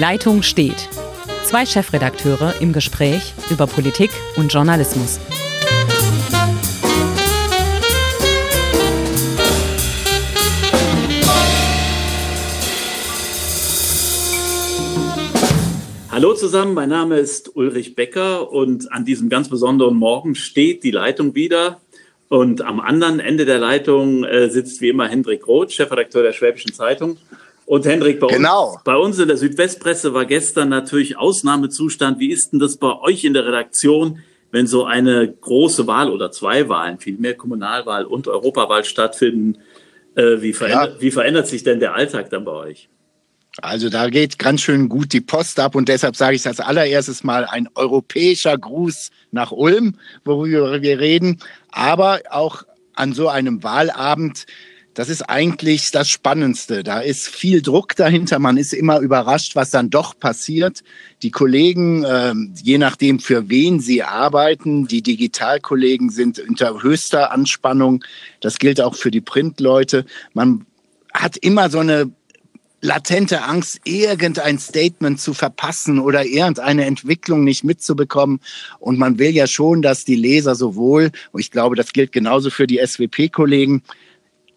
Leitung steht. Zwei Chefredakteure im Gespräch über Politik und Journalismus. Hallo zusammen, mein Name ist Ulrich Becker und an diesem ganz besonderen Morgen steht die Leitung wieder. Und am anderen Ende der Leitung äh, sitzt wie immer Hendrik Roth, Chefredakteur der Schwäbischen Zeitung. Und Hendrik, bei, genau. uns, bei uns in der Südwestpresse war gestern natürlich Ausnahmezustand. Wie ist denn das bei euch in der Redaktion, wenn so eine große Wahl oder zwei Wahlen, vielmehr Kommunalwahl und Europawahl stattfinden? Äh, wie, verändert, ja. wie verändert sich denn der Alltag dann bei euch? Also da geht ganz schön gut die Post ab und deshalb sage ich als allererstes mal ein europäischer Gruß nach Ulm, worüber wir reden. Aber auch an so einem Wahlabend das ist eigentlich das Spannendste. Da ist viel Druck dahinter. Man ist immer überrascht, was dann doch passiert. Die Kollegen, äh, je nachdem, für wen sie arbeiten, die Digitalkollegen sind unter höchster Anspannung. Das gilt auch für die Printleute. Man hat immer so eine latente Angst, irgendein Statement zu verpassen oder irgendeine Entwicklung nicht mitzubekommen. Und man will ja schon, dass die Leser sowohl, und ich glaube, das gilt genauso für die SWP-Kollegen,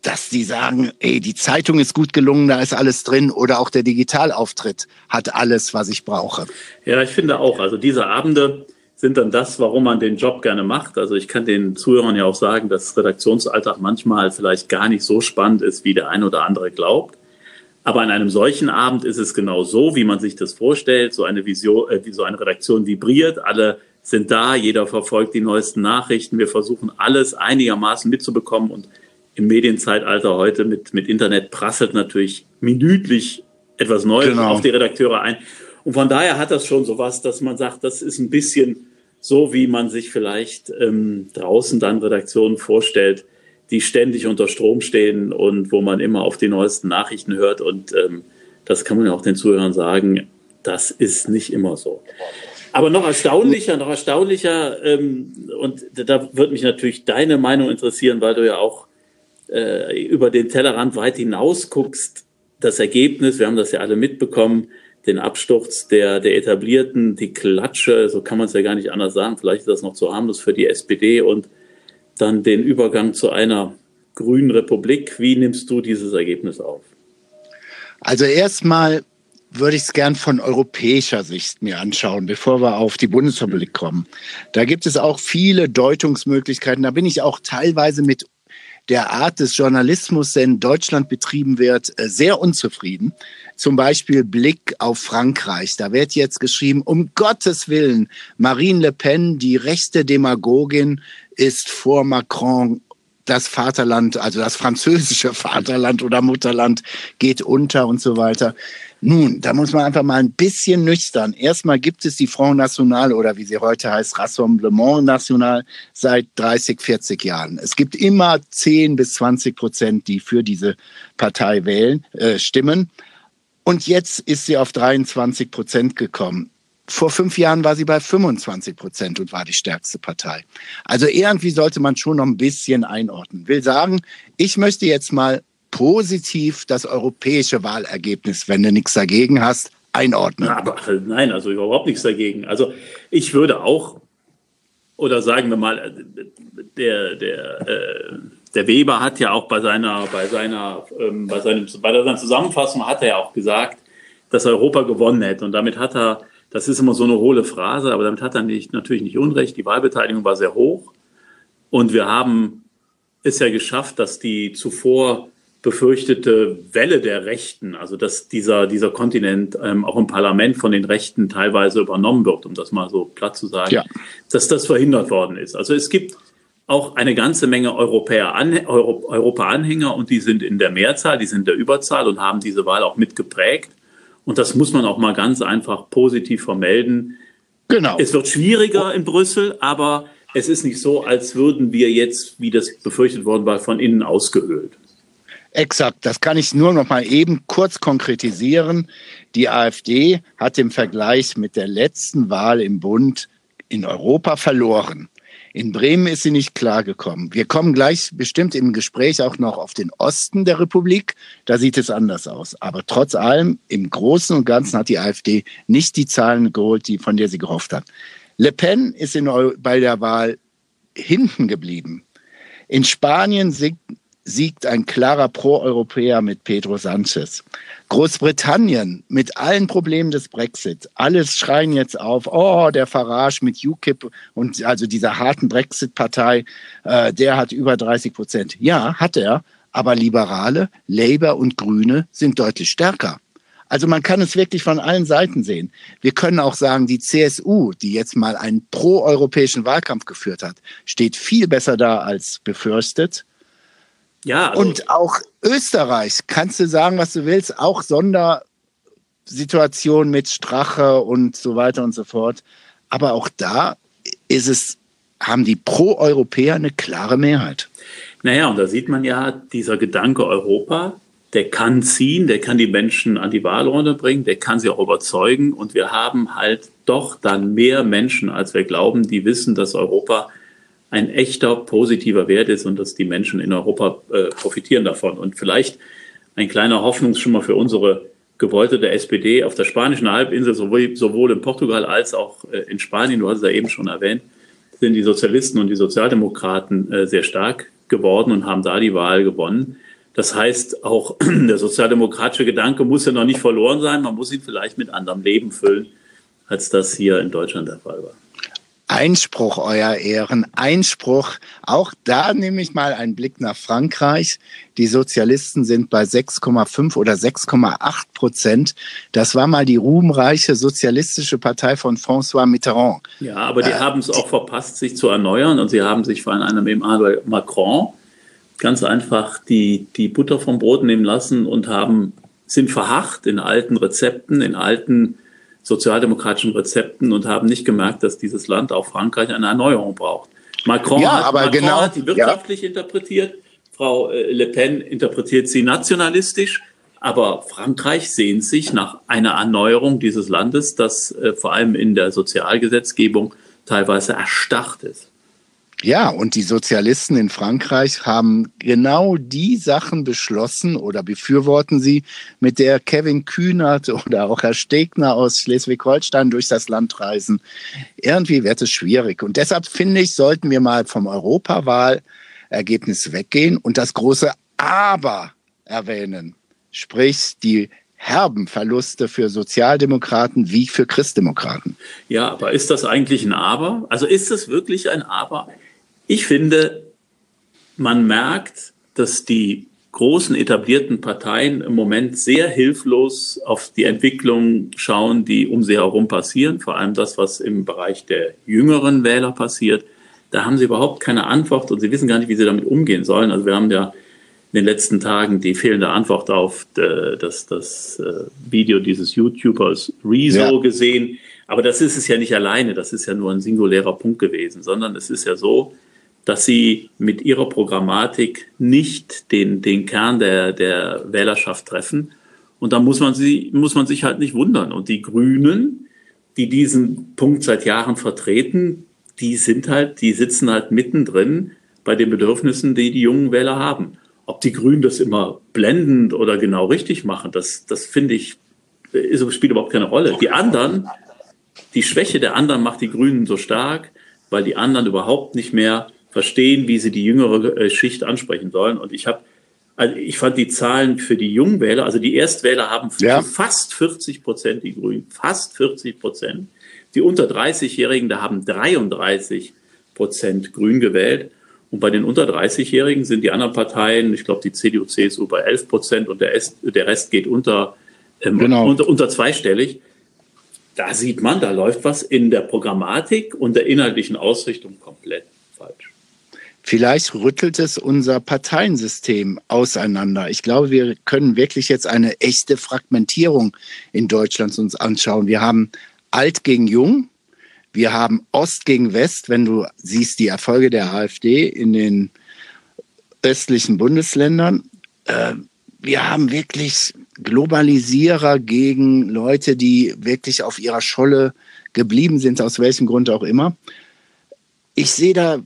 dass die sagen, ey, die Zeitung ist gut gelungen, da ist alles drin oder auch der Digitalauftritt hat alles, was ich brauche. Ja, ich finde auch, also diese Abende sind dann das, warum man den Job gerne macht. Also ich kann den Zuhörern ja auch sagen, dass Redaktionsalltag manchmal vielleicht gar nicht so spannend ist, wie der ein oder andere glaubt. Aber an einem solchen Abend ist es genau so, wie man sich das vorstellt. So eine Vision, äh, so eine Redaktion vibriert, alle sind da, jeder verfolgt die neuesten Nachrichten. Wir versuchen alles einigermaßen mitzubekommen und im Medienzeitalter heute mit, mit Internet prasselt natürlich minütlich etwas Neues genau. auf die Redakteure ein. Und von daher hat das schon sowas, dass man sagt, das ist ein bisschen so, wie man sich vielleicht ähm, draußen dann Redaktionen vorstellt, die ständig unter Strom stehen und wo man immer auf die neuesten Nachrichten hört. Und ähm, das kann man ja auch den Zuhörern sagen, das ist nicht immer so. Aber noch erstaunlicher, noch erstaunlicher, ähm, und da würde mich natürlich deine Meinung interessieren, weil du ja auch äh, über den Tellerrand weit hinaus guckst, das Ergebnis, wir haben das ja alle mitbekommen, den Absturz der, der etablierten, die Klatsche, so kann man es ja gar nicht anders sagen, vielleicht ist das noch zu harmlos für die SPD und dann den Übergang zu einer grünen Republik. Wie nimmst du dieses Ergebnis auf? Also erstmal würde ich es gern von europäischer Sicht mir anschauen, bevor wir auf die Bundesrepublik kommen. Da gibt es auch viele Deutungsmöglichkeiten. Da bin ich auch teilweise mit der Art des Journalismus, der in Deutschland betrieben wird, äh, sehr unzufrieden. Zum Beispiel Blick auf Frankreich. Da wird jetzt geschrieben, um Gottes Willen, Marine Le Pen, die rechte Demagogin, ist vor Macron das Vaterland, also das französische Vaterland oder Mutterland geht unter und so weiter. Nun, da muss man einfach mal ein bisschen nüchtern. Erstmal gibt es die Front National oder wie sie heute heißt, Rassemblement National seit 30, 40 Jahren. Es gibt immer 10 bis 20 Prozent, die für diese Partei wählen, äh, stimmen. Und jetzt ist sie auf 23 Prozent gekommen. Vor fünf Jahren war sie bei 25 Prozent und war die stärkste Partei. Also irgendwie sollte man schon noch ein bisschen einordnen. Will sagen, ich möchte jetzt mal positiv das europäische Wahlergebnis, wenn du nichts dagegen hast, einordnen. Aber, nein, also überhaupt nichts dagegen. Also ich würde auch, oder sagen wir mal, der, der, äh, der Weber hat ja auch bei seiner, bei seiner, ähm, bei seinem, bei seiner Zusammenfassung hat er ja auch gesagt, dass Europa gewonnen hätte. Und damit hat er, das ist immer so eine hohle Phrase, aber damit hat er nicht, natürlich nicht Unrecht. Die Wahlbeteiligung war sehr hoch. Und wir haben es ja geschafft, dass die zuvor befürchtete Welle der Rechten, also dass dieser, dieser Kontinent ähm, auch im Parlament von den Rechten teilweise übernommen wird, um das mal so platt zu sagen, ja. dass das verhindert worden ist. Also es gibt auch eine ganze Menge Europäer, Europa-Anhänger und die sind in der Mehrzahl, die sind in der Überzahl und haben diese Wahl auch mitgeprägt. Und das muss man auch mal ganz einfach positiv vermelden. Genau. Es wird schwieriger in Brüssel, aber es ist nicht so, als würden wir jetzt, wie das befürchtet worden war, von innen ausgehöhlt. Exakt, das kann ich nur noch mal eben kurz konkretisieren. Die AfD hat im Vergleich mit der letzten Wahl im Bund in Europa verloren. In Bremen ist sie nicht klargekommen. Wir kommen gleich bestimmt im Gespräch auch noch auf den Osten der Republik. Da sieht es anders aus. Aber trotz allem, im Großen und Ganzen hat die AfD nicht die Zahlen geholt, die, von der sie gehofft hat. Le Pen ist in, bei der Wahl hinten geblieben. In Spanien siegt, siegt ein klarer Pro-Europäer mit Pedro Sanchez. Großbritannien mit allen Problemen des Brexit, alles schreien jetzt auf, oh, der Farage mit UKIP und also dieser harten Brexit-Partei, äh, der hat über 30 Prozent. Ja, hat er, aber Liberale, Labour und Grüne sind deutlich stärker. Also man kann es wirklich von allen Seiten sehen. Wir können auch sagen, die CSU, die jetzt mal einen proeuropäischen Wahlkampf geführt hat, steht viel besser da als befürchtet. Ja. Also und auch Österreich, kannst du sagen, was du willst, auch Sondersituation mit Strache und so weiter und so fort. Aber auch da ist es, haben die Pro-Europäer eine klare Mehrheit. Naja, und da sieht man ja, dieser Gedanke Europa, der kann ziehen, der kann die Menschen an die Wahlrunde bringen, der kann sie auch überzeugen. Und wir haben halt doch dann mehr Menschen, als wir glauben, die wissen, dass Europa ein echter positiver Wert ist und dass die Menschen in Europa äh, profitieren davon. Und vielleicht ein kleiner Hoffnungsschimmer für unsere Gebäude der SPD auf der spanischen Halbinsel, sowohl, sowohl in Portugal als auch äh, in Spanien, du hast es ja eben schon erwähnt, sind die Sozialisten und die Sozialdemokraten äh, sehr stark geworden und haben da die Wahl gewonnen. Das heißt, auch der sozialdemokratische Gedanke muss ja noch nicht verloren sein. Man muss ihn vielleicht mit anderem Leben füllen, als das hier in Deutschland der Fall war. Einspruch, Euer Ehren, Einspruch. Auch da nehme ich mal einen Blick nach Frankreich. Die Sozialisten sind bei 6,5 oder 6,8 Prozent. Das war mal die ruhmreiche sozialistische Partei von François Mitterrand. Ja, aber die äh, haben es auch verpasst, sich zu erneuern und sie haben sich von einem Emmanuel Macron ganz einfach die, die Butter vom Brot nehmen lassen und haben, sind verharrt in alten Rezepten, in alten sozialdemokratischen Rezepten und haben nicht gemerkt, dass dieses Land, auch Frankreich, eine Erneuerung braucht. Macron, ja, hat, Macron genau, hat die wirtschaftlich ja. interpretiert, Frau äh, Le Pen interpretiert sie nationalistisch, aber Frankreich sehnt sich nach einer Erneuerung dieses Landes, das äh, vor allem in der Sozialgesetzgebung teilweise erstarrt ist. Ja, und die Sozialisten in Frankreich haben genau die Sachen beschlossen oder befürworten sie, mit der Kevin Kühnert oder auch Herr Stegner aus Schleswig-Holstein durch das Land reisen. Irgendwie wird es schwierig. Und deshalb finde ich, sollten wir mal vom Europawahlergebnis weggehen und das große Aber erwähnen. Sprich, die herben Verluste für Sozialdemokraten wie für Christdemokraten. Ja, aber ist das eigentlich ein Aber? Also ist es wirklich ein Aber? Ich finde, man merkt, dass die großen etablierten Parteien im Moment sehr hilflos auf die Entwicklung schauen, die um sie herum passieren, vor allem das, was im Bereich der jüngeren Wähler passiert. Da haben sie überhaupt keine Antwort und sie wissen gar nicht, wie sie damit umgehen sollen. Also wir haben ja in den letzten Tagen die fehlende Antwort auf äh, das, das äh, Video dieses YouTubers Rezo ja. gesehen. Aber das ist es ja nicht alleine, das ist ja nur ein singulärer Punkt gewesen, sondern es ist ja so, dass sie mit ihrer Programmatik nicht den, den Kern der, der Wählerschaft treffen. Und da muss man, sie, muss man sich halt nicht wundern. Und die Grünen, die diesen Punkt seit Jahren vertreten, die sind halt, die sitzen halt mittendrin bei den Bedürfnissen, die die jungen Wähler haben. Ob die Grünen das immer blendend oder genau richtig machen, das, das finde ich, ist, spielt überhaupt keine Rolle. Die anderen, die Schwäche der anderen macht die Grünen so stark, weil die anderen überhaupt nicht mehr verstehen, wie sie die jüngere äh, Schicht ansprechen sollen. Und ich habe, also ich fand die Zahlen für die Jungwähler, also die Erstwähler haben ja. fast 40 Prozent die Grünen, fast 40 Prozent. Die unter 30-Jährigen, da haben 33 Prozent Grün gewählt. Und bei den unter 30-Jährigen sind die anderen Parteien, ich glaube die CDU, CSU bei 11 Prozent und der, Rest, der Rest geht unter, ähm, genau. unter, unter zweistellig. Da sieht man, da läuft was in der Programmatik und der inhaltlichen Ausrichtung komplett falsch. Vielleicht rüttelt es unser Parteiensystem auseinander. Ich glaube, wir können wirklich jetzt eine echte Fragmentierung in Deutschland uns anschauen. Wir haben alt gegen jung. Wir haben Ost gegen West, wenn du siehst die Erfolge der AfD in den östlichen Bundesländern. Äh, wir haben wirklich Globalisierer gegen Leute, die wirklich auf ihrer Scholle geblieben sind, aus welchem Grund auch immer. ich sehe da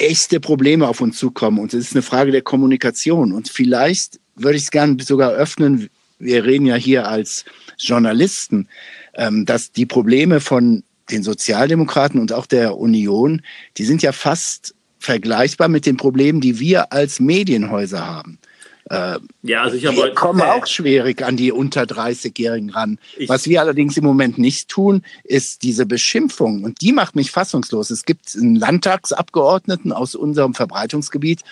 echte Probleme auf uns zukommen und es ist eine Frage der Kommunikation. Und vielleicht würde ich es gerne sogar öffnen. Wir reden ja hier als Journalisten, ähm, dass die Probleme von den Sozialdemokraten und auch der Union, die sind ja fast vergleichbar mit den Problemen, die wir als Medienhäuser haben. Äh, ja, also ich wir heute, kommen auch schwierig an die unter 30-Jährigen ran. Was wir allerdings im Moment nicht tun, ist diese Beschimpfung. Und die macht mich fassungslos. Es gibt einen Landtagsabgeordneten aus unserem Verbreitungsgebiet,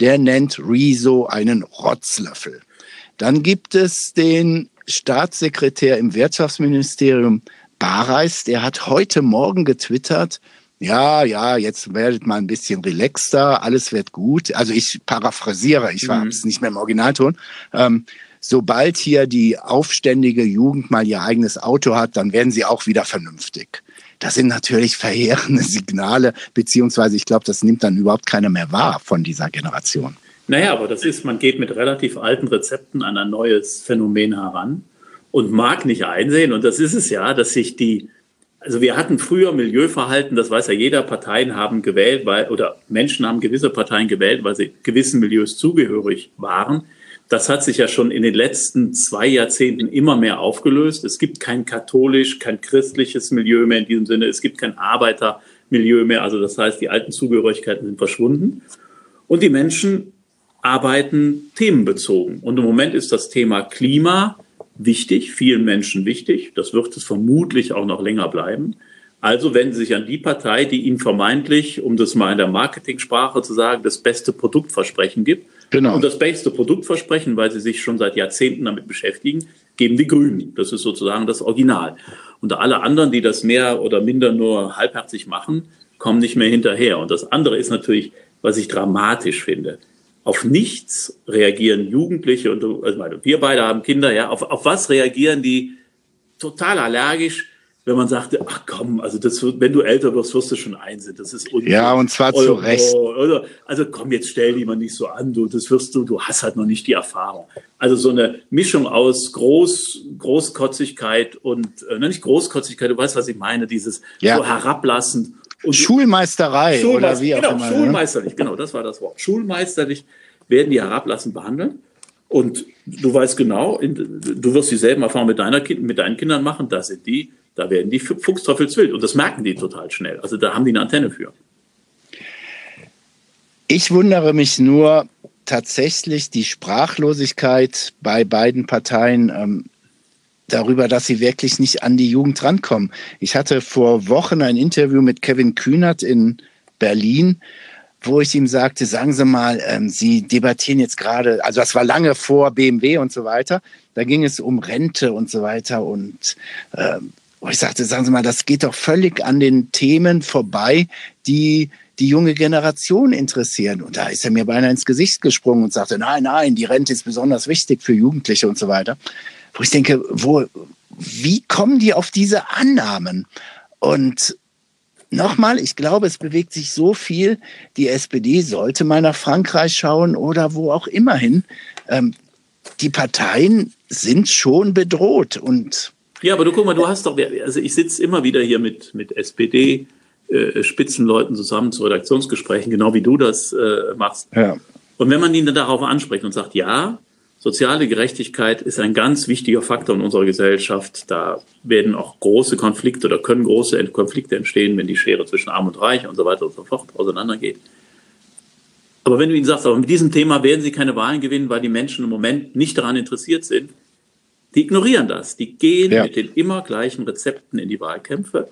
der nennt Rezo einen Rotzlöffel. Dann gibt es den Staatssekretär im Wirtschaftsministerium Bareis, der hat heute Morgen getwittert, ja, ja, jetzt werdet mal ein bisschen relaxter, alles wird gut. Also ich paraphrasiere, ich mhm. es nicht mehr im Originalton. Ähm, sobald hier die aufständige Jugend mal ihr eigenes Auto hat, dann werden sie auch wieder vernünftig. Das sind natürlich verheerende Signale, beziehungsweise ich glaube, das nimmt dann überhaupt keiner mehr wahr von dieser Generation. Naja, aber das ist, man geht mit relativ alten Rezepten an ein neues Phänomen heran und mag nicht einsehen, und das ist es ja, dass sich die also wir hatten früher Milieuverhalten, das weiß ja jeder, Parteien haben gewählt, weil, oder Menschen haben gewisse Parteien gewählt, weil sie gewissen Milieus zugehörig waren. Das hat sich ja schon in den letzten zwei Jahrzehnten immer mehr aufgelöst. Es gibt kein katholisch, kein christliches Milieu mehr in diesem Sinne. Es gibt kein Arbeitermilieu mehr. Also das heißt, die alten Zugehörigkeiten sind verschwunden. Und die Menschen arbeiten themenbezogen. Und im Moment ist das Thema Klima wichtig, vielen Menschen wichtig. Das wird es vermutlich auch noch länger bleiben. Also wenden Sie sich an die Partei, die Ihnen vermeintlich, um das mal in der Marketingsprache zu sagen, das beste Produktversprechen gibt. Genau. Und das beste Produktversprechen, weil Sie sich schon seit Jahrzehnten damit beschäftigen, geben die Grünen. Das ist sozusagen das Original. Und alle anderen, die das mehr oder minder nur halbherzig machen, kommen nicht mehr hinterher. Und das andere ist natürlich, was ich dramatisch finde auf nichts reagieren Jugendliche und also wir beide haben Kinder, ja, auf, auf was reagieren die total allergisch, wenn man sagt, ach komm, also das, wenn du älter wirst, wirst du schon einsehen, das ist unfair. Ja, und zwar zu Recht. Oder, also komm, jetzt stell die mal nicht so an, du, das wirst du, du hast halt noch nicht die Erfahrung. Also so eine Mischung aus Groß, Großkotzigkeit und, äh, nicht Großkotzigkeit, du weißt, was ich meine, dieses ja. so herablassend und Schulmeisterei Schulmeister, oder wie genau, auch immer. Ne? Schulmeisterlich, genau, das war das Wort. Schulmeisterlich werden die herablassend behandeln. Und du weißt genau, du wirst dieselben Erfahrungen mit, deiner kind, mit deinen Kindern machen, da sind die, da werden die fuchsteufelswild. Und das merken die total schnell. Also da haben die eine Antenne für. Ich wundere mich nur tatsächlich die Sprachlosigkeit bei beiden Parteien. Darüber, dass sie wirklich nicht an die Jugend rankommen. Ich hatte vor Wochen ein Interview mit Kevin Kühnert in Berlin, wo ich ihm sagte, sagen Sie mal, ähm, Sie debattieren jetzt gerade, also das war lange vor BMW und so weiter, da ging es um Rente und so weiter und ähm, ich sagte, sagen Sie mal, das geht doch völlig an den Themen vorbei, die die junge Generation interessieren. Und da ist er mir beinahe ins Gesicht gesprungen und sagte, nein, nein, die Rente ist besonders wichtig für Jugendliche und so weiter wo ich denke, wo, wie kommen die auf diese Annahmen? Und nochmal, ich glaube, es bewegt sich so viel. Die SPD sollte mal nach Frankreich schauen oder wo auch immer hin. Ähm, die Parteien sind schon bedroht und ja, aber du guck mal, du hast doch, also ich sitze immer wieder hier mit, mit SPD, äh, Spitzenleuten zusammen zu Redaktionsgesprächen, genau wie du das äh, machst. Ja. Und wenn man ihn dann darauf anspricht und sagt, ja, Soziale Gerechtigkeit ist ein ganz wichtiger Faktor in unserer Gesellschaft. Da werden auch große Konflikte oder können große Konflikte entstehen, wenn die Schere zwischen Arm und Reich und so weiter und so fort auseinandergeht. Aber wenn du ihnen sagst, aber mit diesem Thema werden sie keine Wahlen gewinnen, weil die Menschen im Moment nicht daran interessiert sind, die ignorieren das. Die gehen ja. mit den immer gleichen Rezepten in die Wahlkämpfe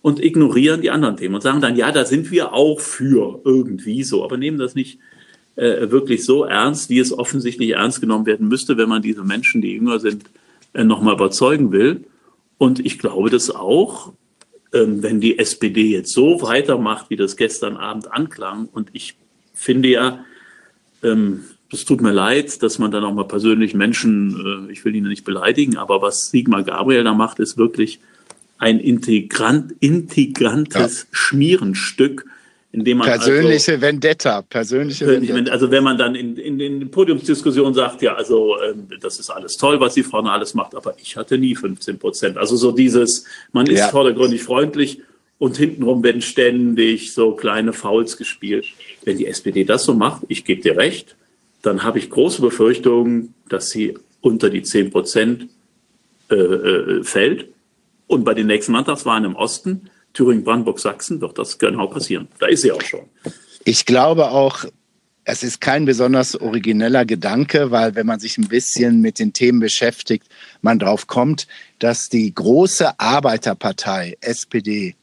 und ignorieren die anderen Themen und sagen dann, ja, da sind wir auch für irgendwie so, aber nehmen das nicht äh, wirklich so ernst, wie es offensichtlich ernst genommen werden müsste, wenn man diese Menschen, die jünger sind, äh, nochmal überzeugen will. Und ich glaube das auch, ähm, wenn die SPD jetzt so weitermacht, wie das gestern Abend anklang. Und ich finde ja, ähm, es tut mir leid, dass man dann auch mal persönlich Menschen, äh, ich will ihn nicht beleidigen, aber was Sigmar Gabriel da macht, ist wirklich ein integrant, integrantes ja. Schmierenstück indem man persönliche also, Vendetta, persönliche Vendetta. Also wenn man dann in, in den Podiumsdiskussionen sagt, ja, also ähm, das ist alles toll, was die Frau alles macht, aber ich hatte nie 15 Prozent. Also so dieses, man ist ja. vordergründig freundlich und hintenrum werden ständig so kleine Fouls gespielt. Wenn die SPD das so macht, ich gebe dir recht, dann habe ich große Befürchtungen, dass sie unter die 10 Prozent äh, äh, fällt. Und bei den nächsten Landtagswahlen im Osten, Thüringen, Brandenburg, Sachsen, wird das genau passieren. Da ist sie auch schon. Ich glaube auch, es ist kein besonders origineller Gedanke, weil wenn man sich ein bisschen mit den Themen beschäftigt, man drauf kommt, dass die große Arbeiterpartei SPD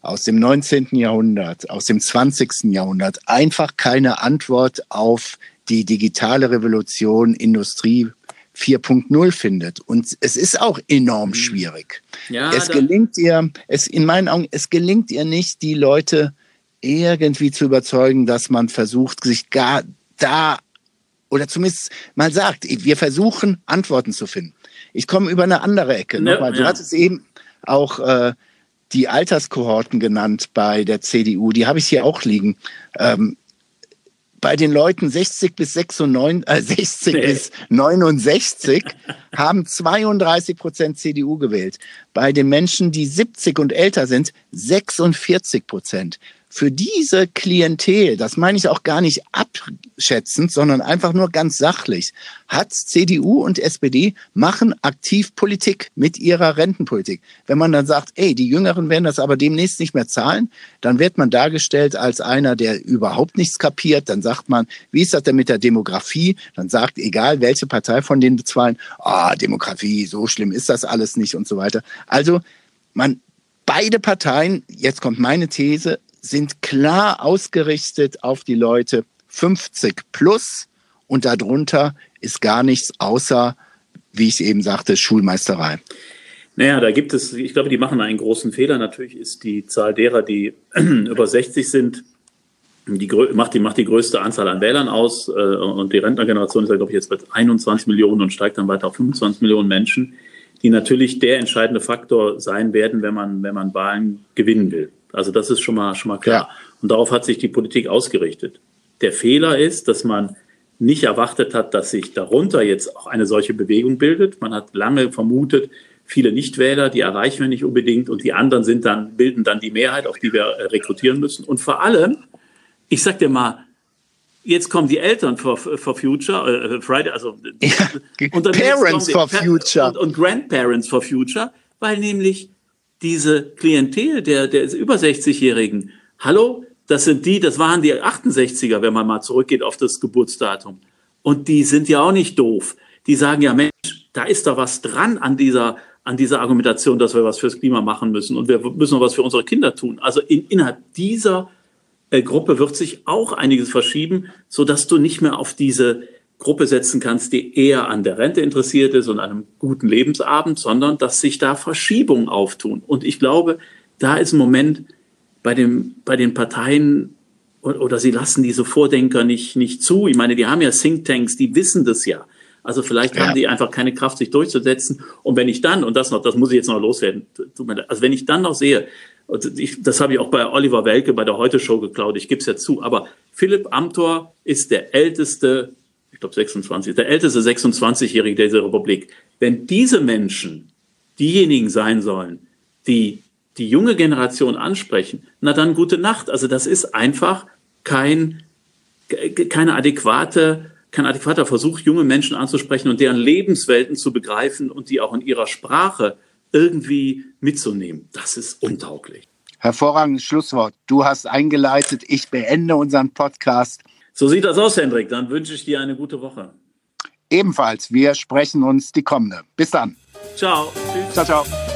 aus dem 19. Jahrhundert, aus dem 20. Jahrhundert einfach keine Antwort auf die digitale Revolution, Industrie 4.0 findet. Und es ist auch enorm mhm. schwierig. Ja, es gelingt ihr, es in meinen Augen, es gelingt ihr nicht, die Leute irgendwie zu überzeugen, dass man versucht, sich gar da oder zumindest mal sagt, wir versuchen Antworten zu finden. Ich komme über eine andere Ecke. Ne, Nochmal, du ja. hattest eben auch äh, die Alterskohorten genannt bei der CDU, die habe ich hier auch liegen. Ähm, bei den Leuten 60 bis 96, äh, 60 nee. bis 69 haben 32 Prozent CDU gewählt. Bei den Menschen, die 70 und älter sind, 46 Prozent für diese Klientel, das meine ich auch gar nicht abschätzend, sondern einfach nur ganz sachlich, hat CDU und SPD machen aktiv Politik mit ihrer Rentenpolitik. Wenn man dann sagt, ey, die Jüngeren werden das aber demnächst nicht mehr zahlen, dann wird man dargestellt als einer, der überhaupt nichts kapiert. Dann sagt man, wie ist das denn mit der Demografie? Dann sagt, egal welche Partei von denen bezahlen, ah, Demografie, so schlimm ist das alles nicht und so weiter. Also man beide Parteien, jetzt kommt meine These, sind klar ausgerichtet auf die Leute 50 plus und darunter ist gar nichts außer, wie ich eben sagte, Schulmeisterei. Naja, da gibt es, ich glaube, die machen einen großen Fehler. Natürlich ist die Zahl derer, die über 60 sind, die macht, die macht die größte Anzahl an Wählern aus. Äh, und die Rentnergeneration ist ja, glaube ich, jetzt bei 21 Millionen und steigt dann weiter auf 25 Millionen Menschen, die natürlich der entscheidende Faktor sein werden, wenn man, wenn man Wahlen gewinnen will. Also das ist schon mal, schon mal klar. Ja. Und darauf hat sich die Politik ausgerichtet. Der Fehler ist, dass man nicht erwartet hat, dass sich darunter jetzt auch eine solche Bewegung bildet. Man hat lange vermutet, viele Nichtwähler, die erreichen wir nicht unbedingt und die anderen sind dann, bilden dann die Mehrheit, auf die wir äh, rekrutieren müssen. Und vor allem, ich sag dir mal, jetzt kommen die Eltern for, for Future, äh, Friday, also ja, und dann Parents for Future und, und Grandparents for Future, weil nämlich diese Klientel der, der über 60-Jährigen, hallo, das sind die, das waren die 68er, wenn man mal zurückgeht auf das Geburtsdatum. Und die sind ja auch nicht doof. Die sagen ja, Mensch, da ist da was dran an dieser, an dieser Argumentation, dass wir was fürs Klima machen müssen und wir müssen was für unsere Kinder tun. Also in, innerhalb dieser äh, Gruppe wird sich auch einiges verschieben, so dass du nicht mehr auf diese Gruppe setzen kannst, die eher an der Rente interessiert ist und einem guten Lebensabend, sondern dass sich da Verschiebungen auftun. Und ich glaube, da ist im Moment bei, dem, bei den Parteien oder sie lassen diese Vordenker nicht, nicht zu. Ich meine, die haben ja Thinktanks, die wissen das ja. Also vielleicht ja. haben die einfach keine Kraft, sich durchzusetzen. Und wenn ich dann, und das noch, das muss ich jetzt noch loswerden, also wenn ich dann noch sehe, ich, das habe ich auch bei Oliver Welke bei der Heute-Show geklaut, ich gebe es ja zu, aber Philipp Amthor ist der älteste ich glaube 26, der älteste 26-Jährige dieser Republik. Wenn diese Menschen diejenigen sein sollen, die die junge Generation ansprechen, na dann gute Nacht. Also das ist einfach kein, keine adäquate, kein adäquater Versuch, junge Menschen anzusprechen und deren Lebenswelten zu begreifen und die auch in ihrer Sprache irgendwie mitzunehmen. Das ist untauglich. Hervorragendes Schlusswort. Du hast eingeleitet. Ich beende unseren Podcast. So sieht das aus, Hendrik. Dann wünsche ich dir eine gute Woche. Ebenfalls. Wir sprechen uns die kommende. Bis dann. Ciao. Tschüss. Ciao, ciao.